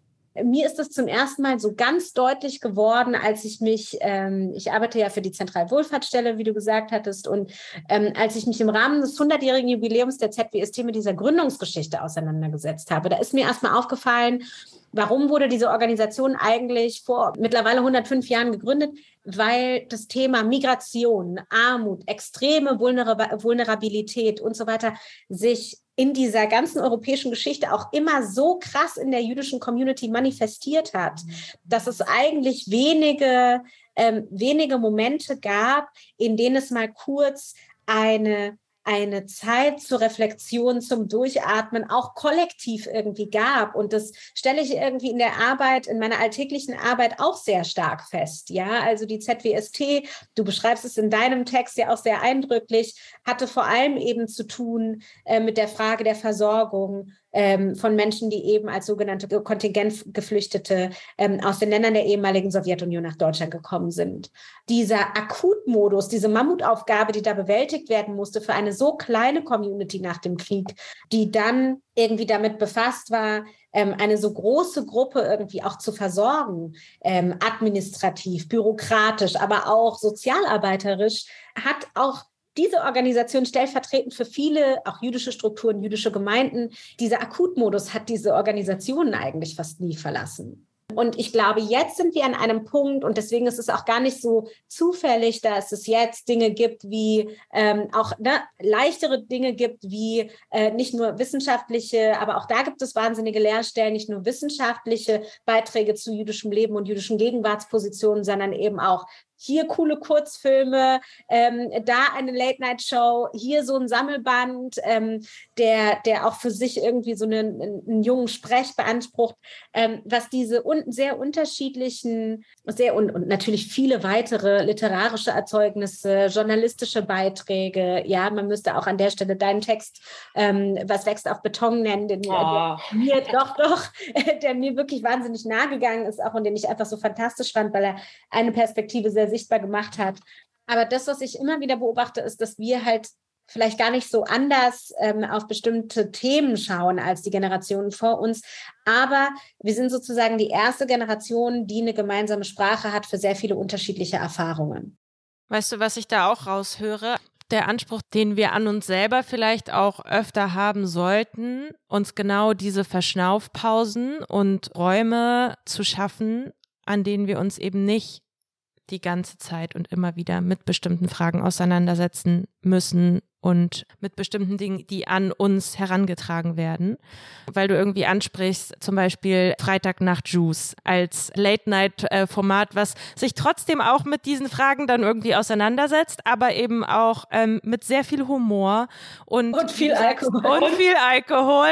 mir ist das zum ersten Mal so ganz deutlich geworden, als ich mich, ähm, ich arbeite ja für die Zentralwohlfahrtsstelle, wie du gesagt hattest, und ähm, als ich mich im Rahmen des 100-jährigen Jubiläums der ZWST mit dieser Gründungsgeschichte auseinandergesetzt habe, da ist mir erstmal aufgefallen, Warum wurde diese Organisation eigentlich vor mittlerweile 105 Jahren gegründet? Weil das Thema Migration, Armut, extreme Vulnerabilität und so weiter sich in dieser ganzen europäischen Geschichte auch immer so krass in der jüdischen Community manifestiert hat, dass es eigentlich wenige, ähm, wenige Momente gab, in denen es mal kurz eine eine Zeit zur Reflexion, zum Durchatmen auch kollektiv irgendwie gab. Und das stelle ich irgendwie in der Arbeit, in meiner alltäglichen Arbeit auch sehr stark fest. Ja, also die ZWST, du beschreibst es in deinem Text ja auch sehr eindrücklich, hatte vor allem eben zu tun äh, mit der Frage der Versorgung ähm, von Menschen, die eben als sogenannte Kontingentgeflüchtete ähm, aus den Ländern der ehemaligen Sowjetunion nach Deutschland gekommen sind. Dieser Akutmodus, diese Mammutaufgabe, die da bewältigt werden musste für eine so kleine Community nach dem Krieg, die dann irgendwie damit befasst war, ähm, eine so große Gruppe irgendwie auch zu versorgen, ähm, administrativ, bürokratisch, aber auch sozialarbeiterisch, hat auch diese Organisation stellvertretend für viele, auch jüdische Strukturen, jüdische Gemeinden, dieser Akutmodus hat diese Organisationen eigentlich fast nie verlassen. Und ich glaube, jetzt sind wir an einem Punkt und deswegen ist es auch gar nicht so zufällig, dass es jetzt Dinge gibt wie ähm, auch ne, leichtere Dinge gibt wie äh, nicht nur wissenschaftliche, aber auch da gibt es wahnsinnige Lehrstellen, nicht nur wissenschaftliche Beiträge zu jüdischem Leben und jüdischen Gegenwartspositionen, sondern eben auch hier coole Kurzfilme, ähm, da eine Late-Night-Show, hier so ein Sammelband, ähm, der, der auch für sich irgendwie so einen, einen jungen Sprech beansprucht, ähm, was diese un sehr unterschiedlichen, sehr und, und natürlich viele weitere literarische Erzeugnisse, journalistische Beiträge, ja, man müsste auch an der Stelle deinen Text, ähm, was wächst auf Beton nennen, den oh. mir doch, doch, der mir wirklich wahnsinnig nahe gegangen ist, auch und den ich einfach so fantastisch fand, weil er eine Perspektive sehr sichtbar gemacht hat. Aber das, was ich immer wieder beobachte, ist, dass wir halt vielleicht gar nicht so anders ähm, auf bestimmte Themen schauen als die Generationen vor uns. Aber wir sind sozusagen die erste Generation, die eine gemeinsame Sprache hat für sehr viele unterschiedliche Erfahrungen. Weißt du, was ich da auch raushöre? Der Anspruch, den wir an uns selber vielleicht auch öfter haben sollten, uns genau diese Verschnaufpausen und Räume zu schaffen, an denen wir uns eben nicht die ganze Zeit und immer wieder mit bestimmten Fragen auseinandersetzen müssen und mit bestimmten Dingen, die an uns herangetragen werden. Weil du irgendwie ansprichst, zum Beispiel Freitagnacht Juice als Late-Night-Format, was sich trotzdem auch mit diesen Fragen dann irgendwie auseinandersetzt, aber eben auch ähm, mit sehr viel Humor und, und viel Alkohol. Und viel Alkohol.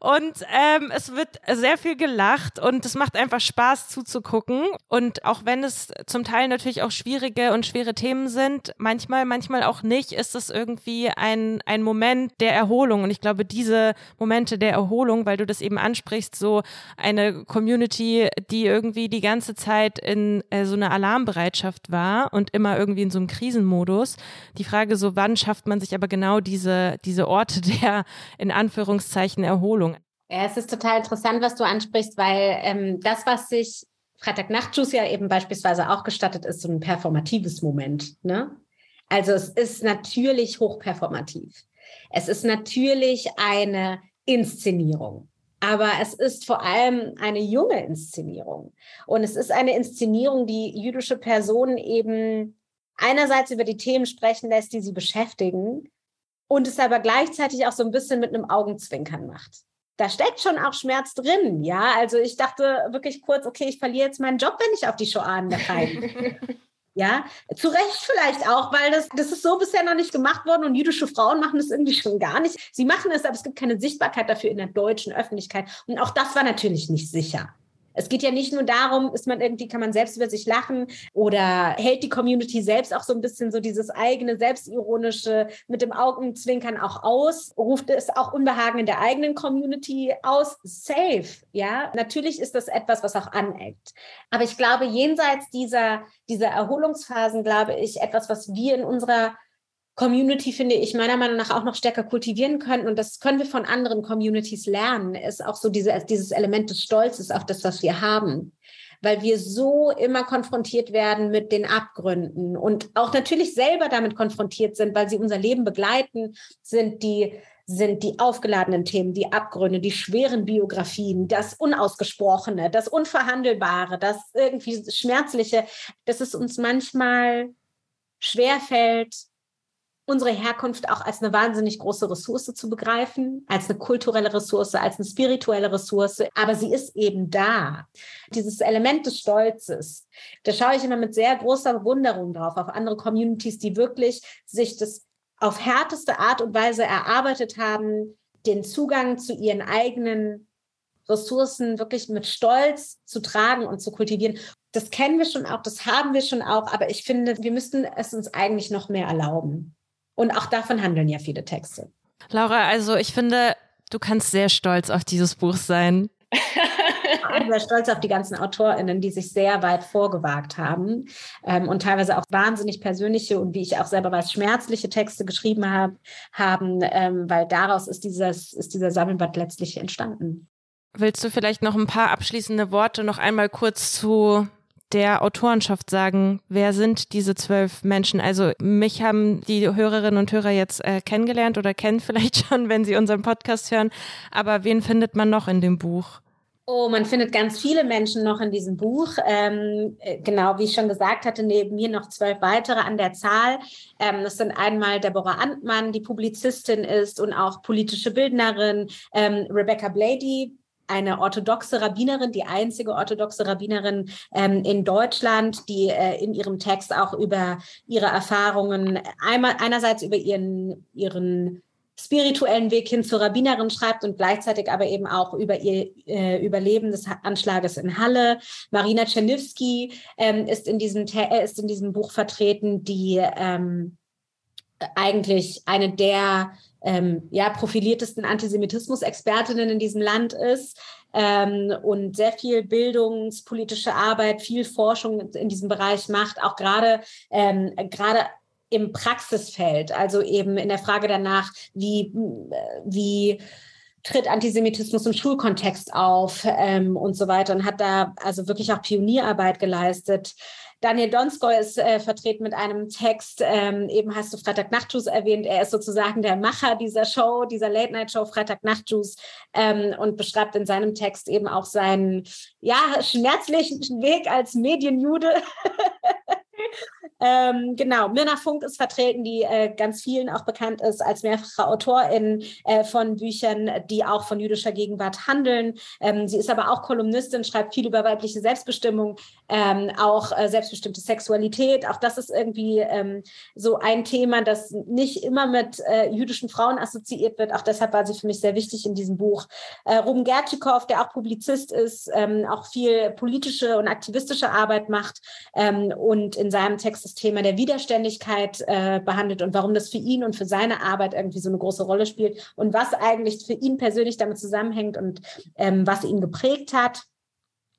Und ähm, es wird sehr viel gelacht und es macht einfach Spaß zuzugucken. Und auch wenn es zum Teil natürlich auch schwierige und schwere Themen sind, manchmal, manchmal auch nicht, ist es irgendwie ein, ein Moment der Erholung. Und ich glaube, diese Momente der Erholung, weil du das eben ansprichst, so eine Community, die irgendwie die ganze Zeit in äh, so einer Alarmbereitschaft war und immer irgendwie in so einem Krisenmodus. Die Frage so, wann schafft man sich aber genau diese, diese Orte der, in Anführungszeichen, Erholung? Ja, es ist total interessant, was du ansprichst, weil ähm, das, was sich Freitagnachtjuice ja eben beispielsweise auch gestattet, ist so ein performatives Moment. Ne? Also es ist natürlich hochperformativ. Es ist natürlich eine Inszenierung. Aber es ist vor allem eine junge Inszenierung. Und es ist eine Inszenierung, die jüdische Personen eben einerseits über die Themen sprechen lässt, die sie beschäftigen, und es aber gleichzeitig auch so ein bisschen mit einem Augenzwinkern macht. Da steckt schon auch Schmerz drin, ja. Also ich dachte wirklich kurz, okay, ich verliere jetzt meinen Job, wenn ich auf die Shoah rein. Ja, zu Recht vielleicht auch, weil das, das ist so bisher noch nicht gemacht worden und jüdische Frauen machen das irgendwie schon gar nicht. Sie machen es, aber es gibt keine Sichtbarkeit dafür in der deutschen Öffentlichkeit. Und auch das war natürlich nicht sicher. Es geht ja nicht nur darum, ist man irgendwie, kann man selbst über sich lachen oder hält die Community selbst auch so ein bisschen so dieses eigene Selbstironische mit dem Augenzwinkern auch aus, ruft es auch Unbehagen in der eigenen Community aus. Safe, ja. Natürlich ist das etwas, was auch aneckt. Aber ich glaube, jenseits dieser, dieser Erholungsphasen, glaube ich, etwas, was wir in unserer Community, finde ich, meiner Meinung nach auch noch stärker kultivieren können. Und das können wir von anderen Communities lernen, ist auch so diese, dieses Element des Stolzes auf das, was wir haben. Weil wir so immer konfrontiert werden mit den Abgründen und auch natürlich selber damit konfrontiert sind, weil sie unser Leben begleiten, sind die sind die aufgeladenen Themen, die Abgründe, die schweren Biografien, das Unausgesprochene, das Unverhandelbare, das irgendwie Schmerzliche, dass es uns manchmal schwerfällt, unsere Herkunft auch als eine wahnsinnig große Ressource zu begreifen, als eine kulturelle Ressource, als eine spirituelle Ressource. Aber sie ist eben da. Dieses Element des Stolzes, da schaue ich immer mit sehr großer Bewunderung drauf auf andere Communities, die wirklich sich das auf härteste Art und Weise erarbeitet haben, den Zugang zu ihren eigenen Ressourcen wirklich mit Stolz zu tragen und zu kultivieren. Das kennen wir schon auch, das haben wir schon auch, aber ich finde, wir müssten es uns eigentlich noch mehr erlauben. Und auch davon handeln ja viele Texte. Laura, also ich finde, du kannst sehr stolz auf dieses Buch sein. Ich bin sehr stolz auf die ganzen AutorInnen, die sich sehr weit vorgewagt haben ähm, und teilweise auch wahnsinnig persönliche und wie ich auch selber weiß, schmerzliche Texte geschrieben hab, haben, ähm, weil daraus ist, dieses, ist dieser Sammelband letztlich entstanden. Willst du vielleicht noch ein paar abschließende Worte noch einmal kurz zu der Autorenschaft sagen, wer sind diese zwölf Menschen? Also mich haben die Hörerinnen und Hörer jetzt äh, kennengelernt oder kennen vielleicht schon, wenn sie unseren Podcast hören. Aber wen findet man noch in dem Buch? Oh, man findet ganz viele Menschen noch in diesem Buch. Ähm, äh, genau, wie ich schon gesagt hatte, neben mir noch zwölf weitere an der Zahl. Ähm, das sind einmal Deborah Antmann, die Publizistin ist und auch politische Bildnerin, ähm, Rebecca Blady, eine orthodoxe Rabbinerin, die einzige orthodoxe Rabbinerin ähm, in Deutschland, die äh, in ihrem Text auch über ihre Erfahrungen einmal einerseits über ihren ihren spirituellen Weg hin zur Rabbinerin schreibt und gleichzeitig aber eben auch über ihr äh, Überleben des Anschlages in Halle. Marina Czerniewski ähm, ist, in diesem, äh, ist in diesem Buch vertreten, die ähm, eigentlich eine der ähm, ja, profiliertesten Antisemitismus-Expertinnen in diesem Land ist ähm, und sehr viel bildungspolitische Arbeit, viel Forschung in diesem Bereich macht, auch gerade ähm, gerade im Praxisfeld, also eben in der Frage danach, wie, wie tritt Antisemitismus im Schulkontext auf ähm, und so weiter und hat da also wirklich auch Pionierarbeit geleistet. Daniel Donskoy ist äh, vertreten mit einem Text, ähm, eben hast du Freitag Nachtjuice erwähnt. Er ist sozusagen der Macher dieser Show, dieser Late-Night-Show Freitag Nachtjuice ähm, und beschreibt in seinem Text eben auch seinen ja, schmerzlichen Weg als Medienjude. Ähm, genau, Mirna Funk ist vertreten, die äh, ganz vielen auch bekannt ist als mehrfache Autorin äh, von Büchern, die auch von jüdischer Gegenwart handeln. Ähm, sie ist aber auch Kolumnistin, schreibt viel über weibliche Selbstbestimmung, ähm, auch äh, selbstbestimmte Sexualität. Auch das ist irgendwie ähm, so ein Thema, das nicht immer mit äh, jüdischen Frauen assoziiert wird. Auch deshalb war sie für mich sehr wichtig in diesem Buch. Äh, Ruben Gertschikow, der auch Publizist ist, ähm, auch viel politische und aktivistische Arbeit macht ähm, und in seinem Text das Thema der Widerständigkeit äh, behandelt und warum das für ihn und für seine Arbeit irgendwie so eine große Rolle spielt und was eigentlich für ihn persönlich damit zusammenhängt und ähm, was ihn geprägt hat.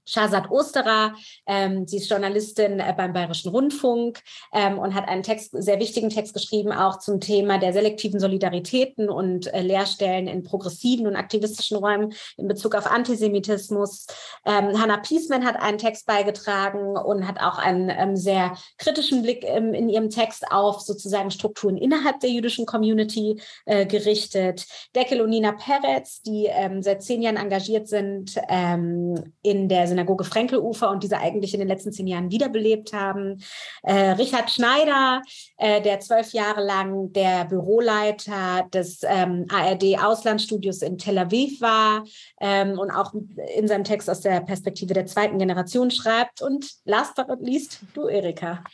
Shazad Osterer. Ähm, sie ist Journalistin äh, beim Bayerischen Rundfunk ähm, und hat einen Text, sehr wichtigen Text geschrieben, auch zum Thema der selektiven Solidaritäten und äh, Lehrstellen in progressiven und aktivistischen Räumen in Bezug auf Antisemitismus. Ähm, Hannah Piesman hat einen Text beigetragen und hat auch einen ähm, sehr kritischen Blick ähm, in ihrem Text auf sozusagen Strukturen innerhalb der jüdischen Community äh, gerichtet. Deckel und Nina Peretz, die ähm, seit zehn Jahren engagiert sind in der Synagoge Frenkelufer und diese eigentlich in den letzten zehn Jahren wiederbelebt haben. Äh, Richard Schneider, äh, der zwölf Jahre lang der Büroleiter des ähm, ARD-Auslandsstudios in Tel Aviv war ähm, und auch in seinem Text aus der Perspektive der zweiten Generation schreibt. Und last but not least, du, Erika.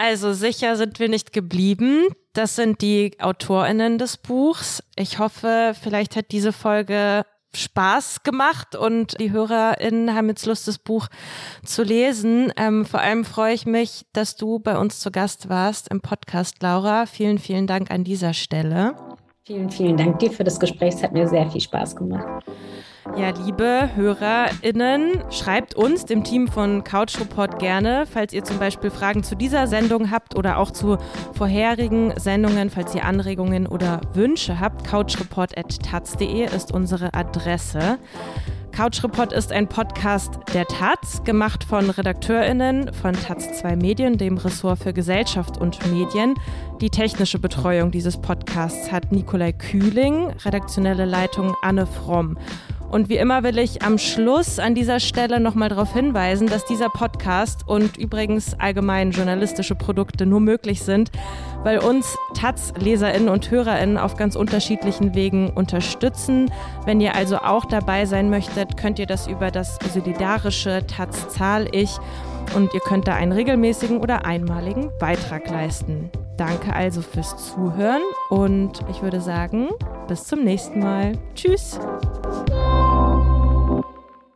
Also sicher sind wir nicht geblieben. Das sind die Autorinnen des Buchs. Ich hoffe, vielleicht hat diese Folge Spaß gemacht und die HörerInnen haben jetzt Lust, das Buch zu lesen. Ähm, vor allem freue ich mich, dass du bei uns zu Gast warst im Podcast, Laura. Vielen, vielen Dank an dieser Stelle. Vielen, vielen Dank dir für das Gespräch. Es hat mir sehr viel Spaß gemacht. Ja, liebe HörerInnen, schreibt uns, dem Team von Couch Report, gerne, falls ihr zum Beispiel Fragen zu dieser Sendung habt oder auch zu vorherigen Sendungen, falls ihr Anregungen oder Wünsche habt. couchreport.taz.de ist unsere Adresse. Couch Report ist ein Podcast der Taz, gemacht von RedakteurInnen von Taz 2 Medien, dem Ressort für Gesellschaft und Medien. Die technische Betreuung dieses Podcasts hat Nikolai Kühling, redaktionelle Leitung Anne Fromm. Und wie immer will ich am Schluss an dieser Stelle nochmal darauf hinweisen, dass dieser Podcast und übrigens allgemein journalistische Produkte nur möglich sind, weil uns Taz-Leserinnen und Hörerinnen auf ganz unterschiedlichen Wegen unterstützen. Wenn ihr also auch dabei sein möchtet, könnt ihr das über das solidarische Taz Zahl ich und ihr könnt da einen regelmäßigen oder einmaligen Beitrag leisten. Danke also fürs Zuhören und ich würde sagen, bis zum nächsten Mal. Tschüss.